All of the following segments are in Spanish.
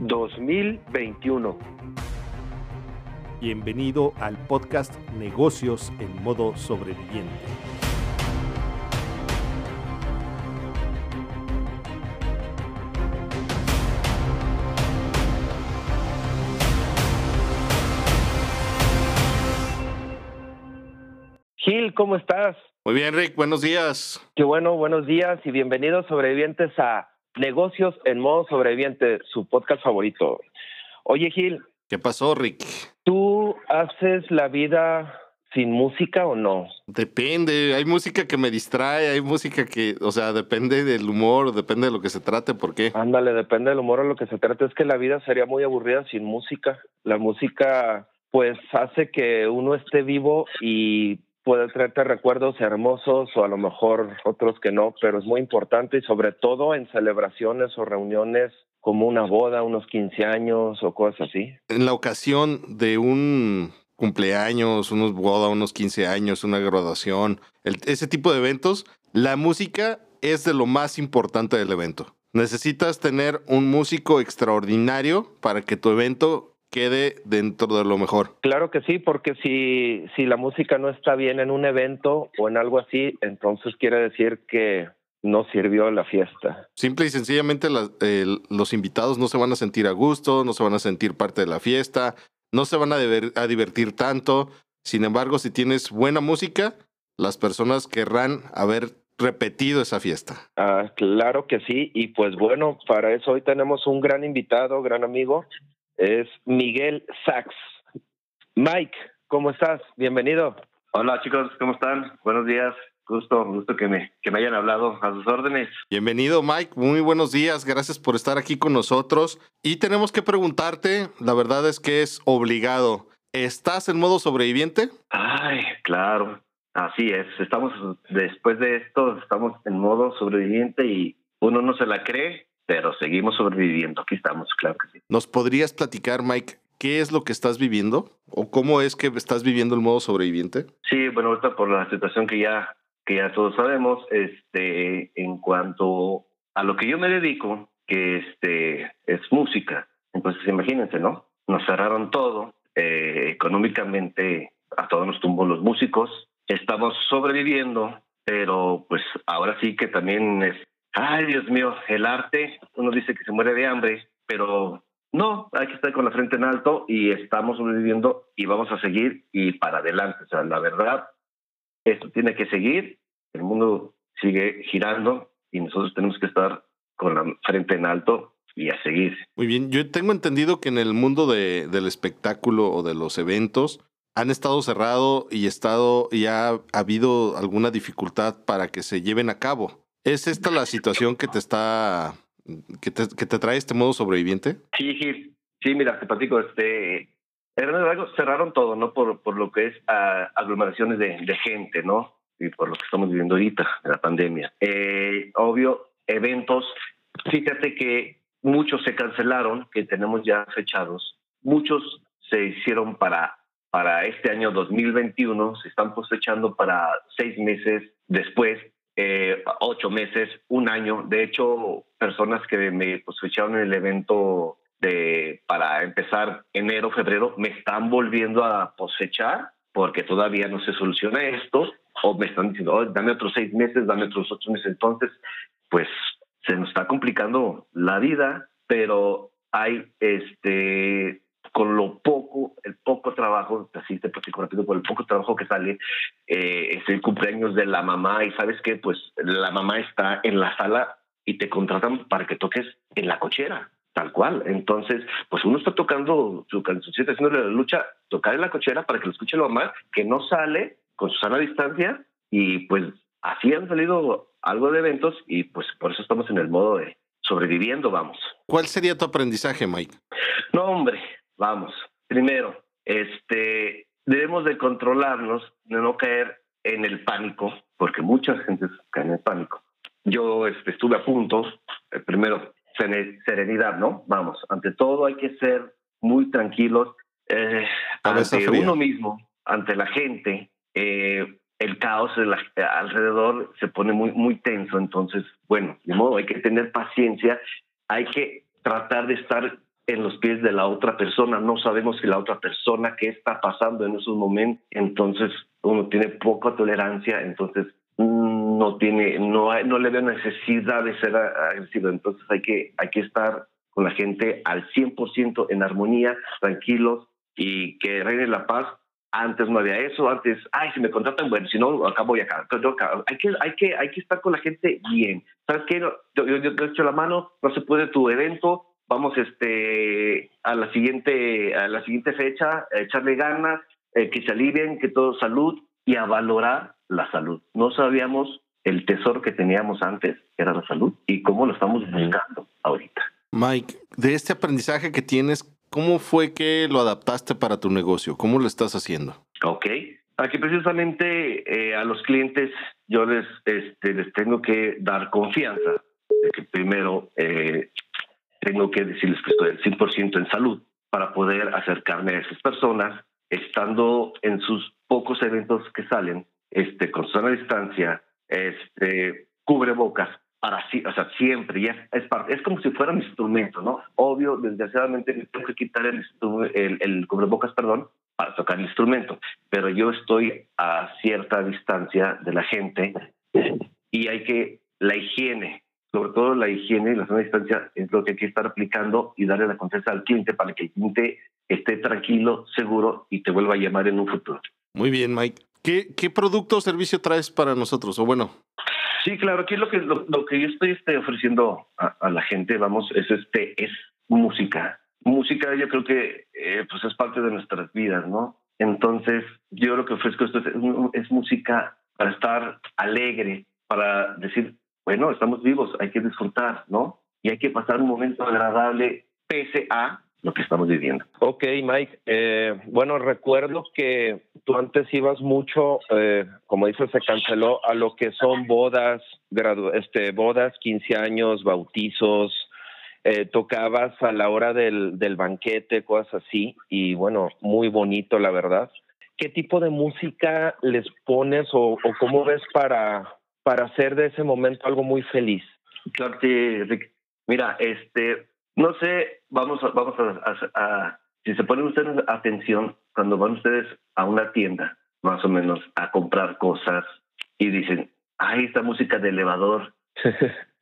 2021. Bienvenido al podcast Negocios en modo sobreviviente. Gil, ¿cómo estás? Muy bien, Rick, buenos días. Qué bueno, buenos días y bienvenidos sobrevivientes a Negocios en modo sobreviviente, su podcast favorito. Oye, Gil. ¿Qué pasó, Rick? ¿Tú haces la vida sin música o no? Depende, hay música que me distrae, hay música que, o sea, depende del humor, depende de lo que se trate, ¿por qué? Ándale, depende del humor o lo que se trate. Es que la vida sería muy aburrida sin música. La música, pues, hace que uno esté vivo y puede traerte recuerdos hermosos o a lo mejor otros que no, pero es muy importante y sobre todo en celebraciones o reuniones como una boda, unos 15 años o cosas así. En la ocasión de un cumpleaños, unos boda, unos 15 años, una graduación, ese tipo de eventos, la música es de lo más importante del evento. Necesitas tener un músico extraordinario para que tu evento quede dentro de lo mejor. Claro que sí, porque si, si la música no está bien en un evento o en algo así, entonces quiere decir que no sirvió la fiesta. Simple y sencillamente los invitados no se van a sentir a gusto, no se van a sentir parte de la fiesta, no se van a, a divertir tanto. Sin embargo, si tienes buena música, las personas querrán haber repetido esa fiesta. Ah, claro que sí, y pues bueno, para eso hoy tenemos un gran invitado, gran amigo, es Miguel Sachs. Mike, ¿cómo estás? Bienvenido. Hola chicos, ¿cómo están? Buenos días. Gusto, gusto que me, que me hayan hablado a sus órdenes. Bienvenido Mike, muy buenos días, gracias por estar aquí con nosotros. Y tenemos que preguntarte, la verdad es que es obligado, ¿estás en modo sobreviviente? Ay, claro, así es, estamos después de esto, estamos en modo sobreviviente y uno no se la cree, pero seguimos sobreviviendo. Aquí estamos, claro que sí. ¿Nos podrías platicar, Mike, qué es lo que estás viviendo o cómo es que estás viviendo el modo sobreviviente? Sí, bueno, ahorita por la situación que ya que ya todos sabemos, este, en cuanto a lo que yo me dedico, que este es música. Entonces, imagínense, ¿no? Nos cerraron todo, eh, económicamente a todos nos tumbó los músicos, estamos sobreviviendo, pero pues ahora sí que también es ay Dios mío, el arte, uno dice que se muere de hambre, pero no, hay que estar con la frente en alto y estamos sobreviviendo y vamos a seguir y para adelante. O sea, la verdad, esto tiene que seguir, el mundo sigue girando y nosotros tenemos que estar con la frente en alto y a seguir. Muy bien, yo tengo entendido que en el mundo de, del espectáculo o de los eventos han estado cerrado y estado y ha habido alguna dificultad para que se lleven a cabo. ¿Es esta la situación que te está, que te, que te trae este modo sobreviviente? Sí, sí, sí, mira, te platico, este, cerraron todo, ¿no? Por, por lo que es ah, aglomeraciones de, de, gente, ¿no? Y por lo que estamos viviendo ahorita, la pandemia. Eh, obvio, eventos, fíjate que muchos se cancelaron, que tenemos ya fechados, muchos se hicieron para para este año 2021, se están cosechando para seis meses después eh, ocho meses, un año. De hecho, personas que me cosecharon en el evento de para empezar enero, febrero, me están volviendo a cosechar porque todavía no se soluciona esto o me están diciendo, dame otros seis meses, dame otros ocho meses. Entonces, pues se nos está complicando la vida, pero hay este con lo poco, el poco trabajo, así te platico rápido, con el poco trabajo que sale, eh, es el cumpleaños de la mamá y sabes que pues la mamá está en la sala y te contratan para que toques en la cochera, tal cual. Entonces, pues uno está tocando su canción, está haciéndole la lucha, tocar en la cochera para que lo escuche la mamá, que no sale con su sana distancia y pues así han salido algo de eventos y pues por eso estamos en el modo de sobreviviendo, vamos. ¿Cuál sería tu aprendizaje, Mike? No, hombre, Vamos, primero, este, debemos de controlarnos, de no caer en el pánico, porque mucha gente cae en el pánico. Yo este, estuve a punto, eh, primero, serenidad, ¿no? Vamos, ante todo hay que ser muy tranquilos eh, ante uno mismo, ante la gente. Eh, el caos alrededor se pone muy, muy tenso, entonces, bueno, de modo hay que tener paciencia, hay que tratar de estar en los pies de la otra persona, no sabemos si la otra persona qué está pasando en esos momentos, entonces uno tiene poca tolerancia, entonces no tiene, no, hay, no le veo necesidad de ser agresivo, entonces hay que, hay que estar con la gente al 100% en armonía, tranquilos y que reine la paz. Antes no había eso, antes, ay, si me contratan, bueno, si no, acá voy acá. Hay que, hay que, hay que estar con la gente bien. ¿Sabes qué? Yo, yo, yo echo la mano, no se puede tu evento, vamos este a la siguiente a la siguiente fecha a echarle ganas eh, que se alivien que todo salud y a valorar la salud. No sabíamos el tesoro que teníamos antes que era la salud y cómo lo estamos buscando ahorita. Mike de este aprendizaje que tienes cómo fue que lo adaptaste para tu negocio cómo lo estás haciendo Ok, aquí precisamente eh, a los clientes yo les este les tengo que dar confianza de que primero eh, tengo que decirles que estoy al 100% en salud para poder acercarme a esas personas, estando en sus pocos eventos que salen, este, con sana distancia, este, cubrebocas, para sí, o sea, siempre, y es, es, parte, es como si fuera un instrumento, ¿no? Obvio, desgraciadamente tengo que quitar el, el, el cubrebocas, perdón, para tocar el instrumento, pero yo estoy a cierta distancia de la gente y hay que, la higiene, sobre todo la higiene y la sana distancia es lo que hay que estar aplicando y darle la confianza al cliente para que el cliente esté tranquilo, seguro y te vuelva a llamar en un futuro. Muy bien, Mike. ¿Qué, qué producto o servicio traes para nosotros? O bueno. Sí, claro, aquí lo que, lo, que yo estoy este, ofreciendo a, la gente, vamos, es, este, es música. Música yo creo que eh, pues es parte de nuestras vidas, ¿no? Entonces, yo lo que ofrezco esto es, es música para estar alegre, para decir, bueno, estamos vivos, hay que disfrutar, ¿no? Y hay que pasar un momento agradable pese a lo que estamos viviendo. Ok, Mike. Eh, bueno, recuerdo que tú antes ibas mucho, eh, como dices, se canceló a lo que son bodas, este, bodas, 15 años, bautizos, eh, tocabas a la hora del, del banquete, cosas así, y bueno, muy bonito, la verdad. ¿Qué tipo de música les pones o cómo ves para, para hacer de ese momento algo muy feliz? Claro que, Rick. Mira, este, no sé, vamos a, vamos a, si se ponen ustedes atención cuando van ustedes a una tienda, más o menos, a comprar cosas y dicen, ay, esta música de elevador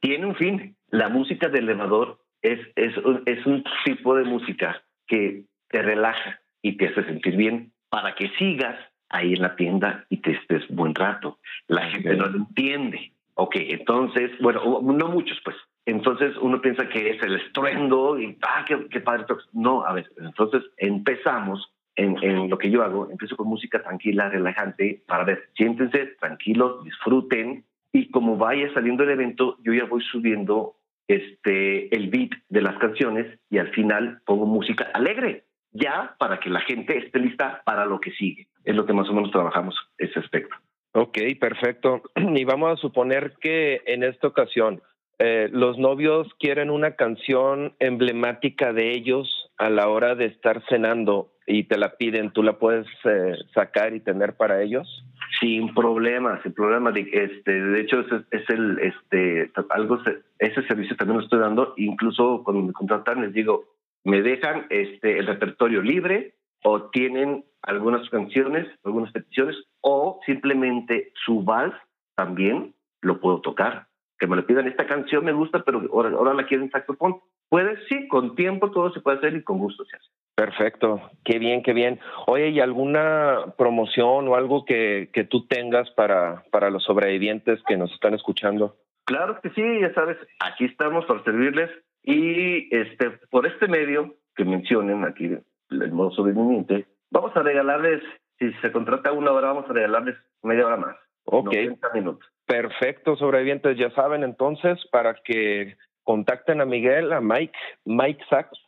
tiene un fin. La música de elevador es, es, es un tipo de música que te relaja y te hace sentir bien para que sigas ahí en la tienda y te estés buen rato. La gente no lo entiende. Ok, entonces, bueno, no muchos, pues. Entonces uno piensa que es el estruendo y, ah, qué, qué padre. No, a ver, entonces empezamos en, en, lo que yo hago, empiezo con música tranquila, relajante, para ver, siéntense tranquilos, disfruten, y como vaya saliendo el evento, yo ya voy subiendo este el beat de las canciones y al final pongo música alegre ya para que la gente esté lista para lo que sigue. Es lo que más o menos trabajamos ese aspecto. Ok, perfecto. Y vamos a suponer que en esta ocasión eh, los novios quieren una canción emblemática de ellos a la hora de estar cenando y te la piden, ¿tú la puedes eh, sacar y tener para ellos? Sin problema, sin problema. Este, de hecho, es, es el, este, algo, ese servicio también lo estoy dando. Incluso cuando me contratan les digo, me dejan este, el repertorio libre o tienen algunas canciones, algunas peticiones, o simplemente su vals también lo puedo tocar. Que me le pidan esta canción, me gusta, pero ahora, ahora la quieren saxofón. Puede, sí, con tiempo todo se puede hacer y con gusto se hace. Perfecto, qué bien, qué bien. Oye, ¿y alguna promoción o algo que, que tú tengas para, para los sobrevivientes que nos están escuchando? Claro que sí, ya sabes, aquí estamos para servirles. Y este, por este medio que mencionen aquí, el modo sobreviviente, vamos a regalarles, si se contrata una hora, vamos a regalarles media hora más. Ok. minutos. Perfecto, sobrevivientes, ya saben entonces, para que contacten a Miguel, a Mike, Mike Sachs,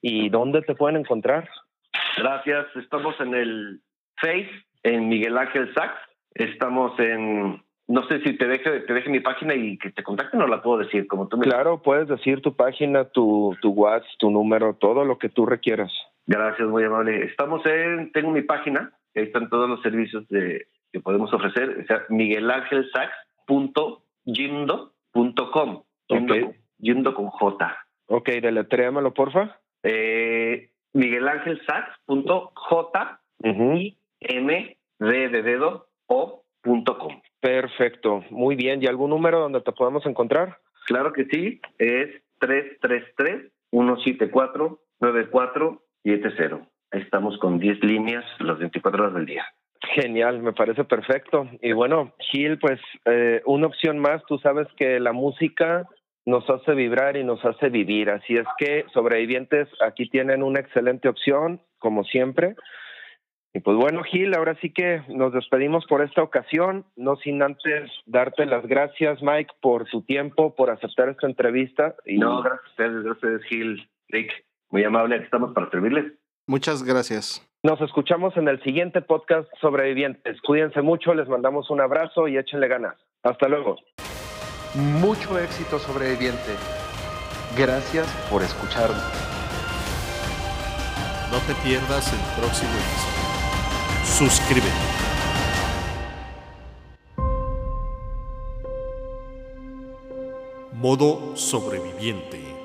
y dónde te pueden encontrar. Gracias, estamos en el Face, en Miguel Ángel Sachs, estamos en no sé si te deje, te deje mi página y que te contacten o la puedo decir como tú me Claro, puedes decir tu página, tu, tu WhatsApp, tu número, todo lo que tú requieras. Gracias, muy amable. Estamos en, tengo mi página, ahí están todos los servicios de, que podemos ofrecer, o sea, okay. Gimdo con J. Ok, deletréamelo, porfa. Eh, Miguel Ángel J y M de dedo o punto com. Perfecto, muy bien. ¿Y algún número donde te podamos encontrar? Claro que sí, es 333-174-9470. Estamos con 10 líneas las 24 horas del día. Genial, me parece perfecto. Y bueno, Gil, pues eh, una opción más, tú sabes que la música nos hace vibrar y nos hace vivir. Así es que sobrevivientes aquí tienen una excelente opción, como siempre. Y pues bueno, Gil, ahora sí que nos despedimos por esta ocasión, no sin antes darte las gracias, Mike, por tu tiempo, por aceptar esta entrevista. Y... No, gracias a ustedes, gracias, Gil, Rick, muy amable, aquí estamos para servirles. Muchas gracias. Nos escuchamos en el siguiente podcast Sobrevivientes. Cuídense mucho, les mandamos un abrazo y échenle ganas. Hasta luego. Mucho éxito sobreviviente. Gracias por escucharnos. No te pierdas el próximo episodio. Suscríbete. Modo sobreviviente.